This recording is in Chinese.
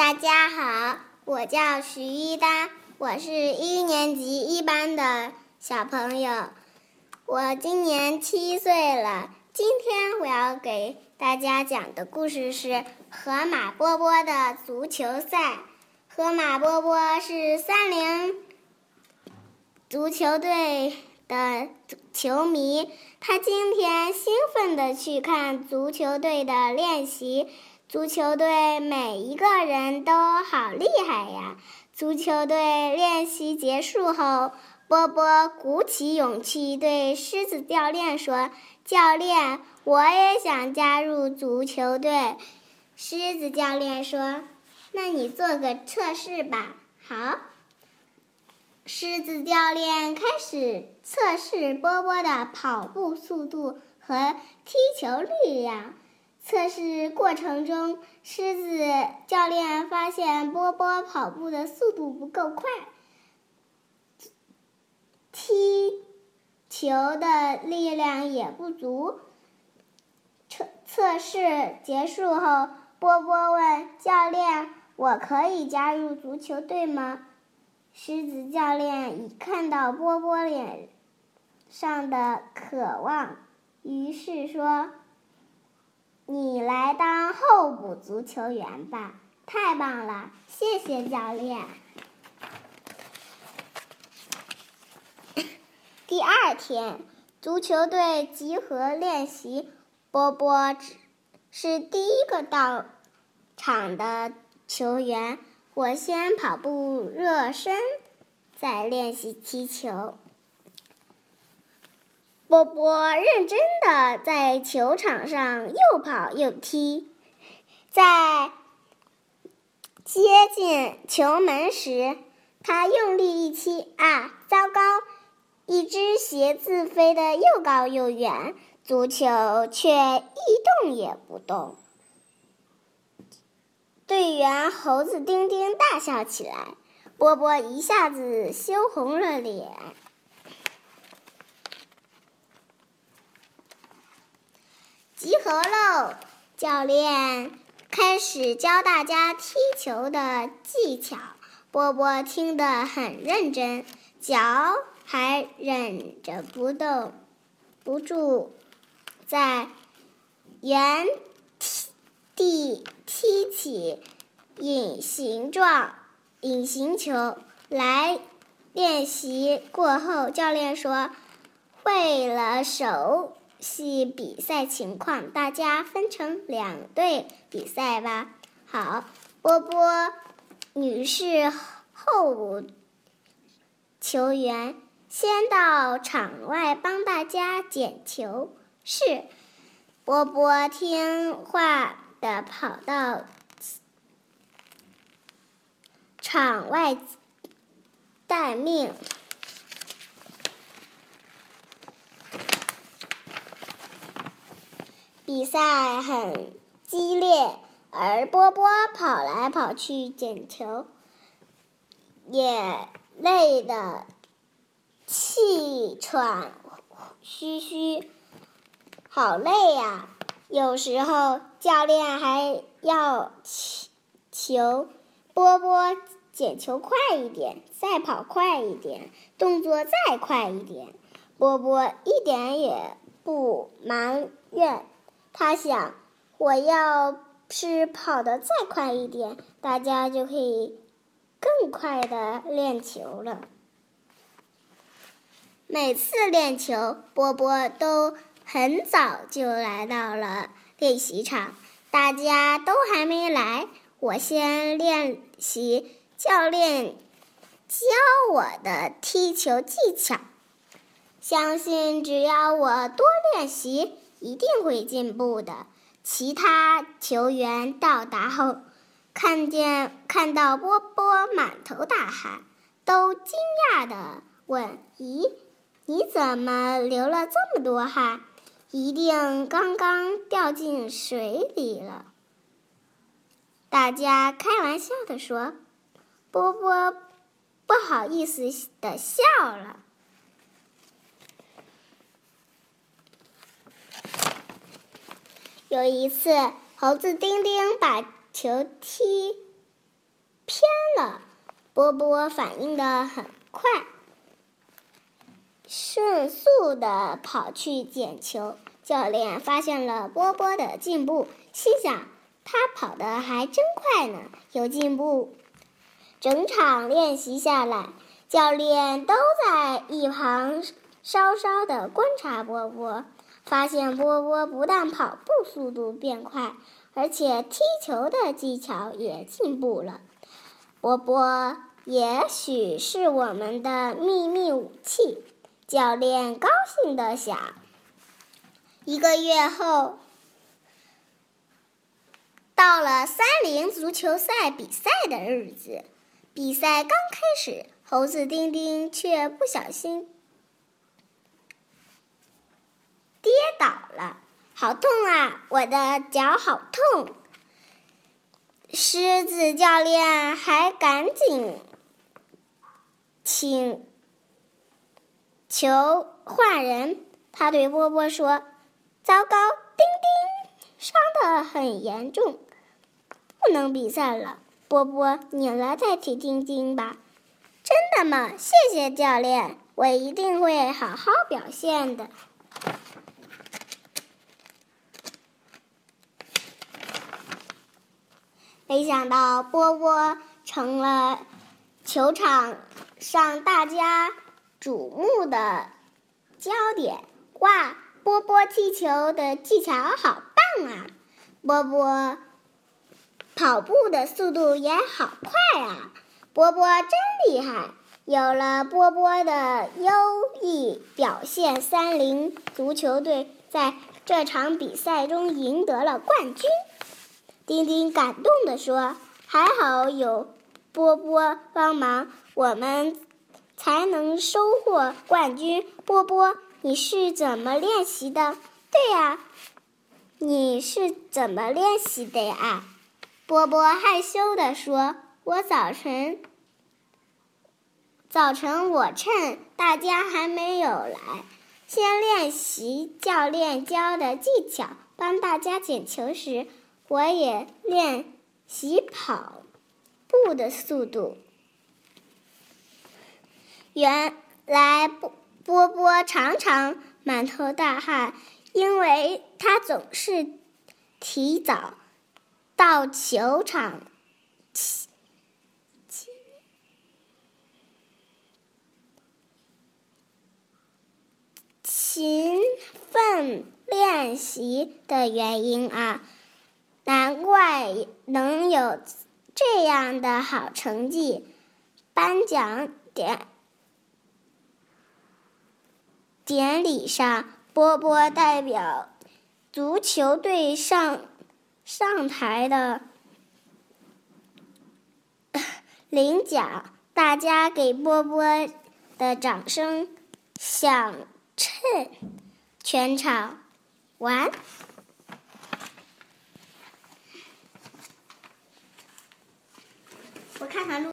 大家好，我叫徐一丹，我是一年级一班的小朋友，我今年七岁了。今天我要给大家讲的故事是河马波波的足球赛。河马波波是三菱足球队的球迷，他今天兴奋地去看足球队的练习。足球队每一个人都好厉害呀！足球队练习结束后，波波鼓起勇气对狮子教练说：“教练，我也想加入足球队。”狮子教练说：“那你做个测试吧。”好。狮子教练开始测试波波的跑步速度和踢球力量。测试过程中，狮子教练发现波波跑步的速度不够快，踢球的力量也不足。测测试结束后，波波问教练：“我可以加入足球队吗？”狮子教练一看到波波脸上的渴望，于是说。你来当候补足球员吧，太棒了！谢谢教练。第二天，足球队集合练习，波波是第一个到场的球员。我先跑步热身，再练习踢球。波波认真的在球场上又跑又踢，在接近球门时，他用力一踢，啊，糟糕！一只鞋子飞得又高又远，足球却一动也不动。队员猴子丁丁大笑起来，波波一下子羞红了脸。集合喽！教练开始教大家踢球的技巧。波波听得很认真，脚还忍着不动，不住在原地踢起隐形状隐形球来。练习过后，教练说：“会了手。”系比赛情况，大家分成两队比赛吧。好，波波女士后球员先到场外帮大家捡球。是，波波听话的跑到场外待命。比赛很激烈，而波波跑来跑去捡球，也累得气喘吁吁，好累呀！有时候教练还要求波波捡球快一点，再跑快一点，动作再快一点。波波一点也不埋怨。他想，我要是跑得再快一点，大家就可以更快的练球了。每次练球，波波都很早就来到了练习场，大家都还没来，我先练习教练教我的踢球技巧。相信只要我多练习。一定会进步的。其他球员到达后，看见看到波波满头大汗，都惊讶的问：“咦，你怎么流了这么多汗？一定刚刚掉进水里了。”大家开玩笑的说：“波波不好意思的笑了。”有一次，猴子丁丁把球踢偏了。波波反应的很快，迅速的跑去捡球。教练发现了波波的进步，心想他跑得还真快呢，有进步。整场练习下来，教练都在一旁稍稍的观察波波，发现波波不但跑步速度变快，而且踢球的技巧也进步了。波波也许是我们的秘密武器，教练高兴的想。一个月后，到了三菱足球赛比赛的日子。比赛刚开始，猴子丁丁却不小心好痛啊！我的脚好痛。狮子教练还赶紧请求换人。他对波波说：“糟糕，丁丁伤得很严重，不能比赛了。”波波，你来代替丁丁吧。真的吗？谢谢教练，我一定会好好表现的。没想到波波成了球场上大家瞩目的焦点。哇，波波踢球的技巧好棒啊！波波。跑步的速度也好快啊！波波真厉害。有了波波的优异表现，三菱足球队在这场比赛中赢得了冠军。丁丁感动地说：“还好有波波帮忙，我们才能收获冠军。”波波，你是怎么练习的？对呀，你是怎么练习的呀？波波害羞地说：“我早晨，早晨我趁大家还没有来，先练习教练教的技巧。帮大家捡球时，我也练习跑步的速度。原来波波波常常满头大汗，因为他总是提早。”到球场勤勤奋练习的原因啊，难怪能有这样的好成绩。颁奖典典礼上，波波代表足球队上。上台的 领奖，大家给波波的掌声响彻全场。完。我看看路。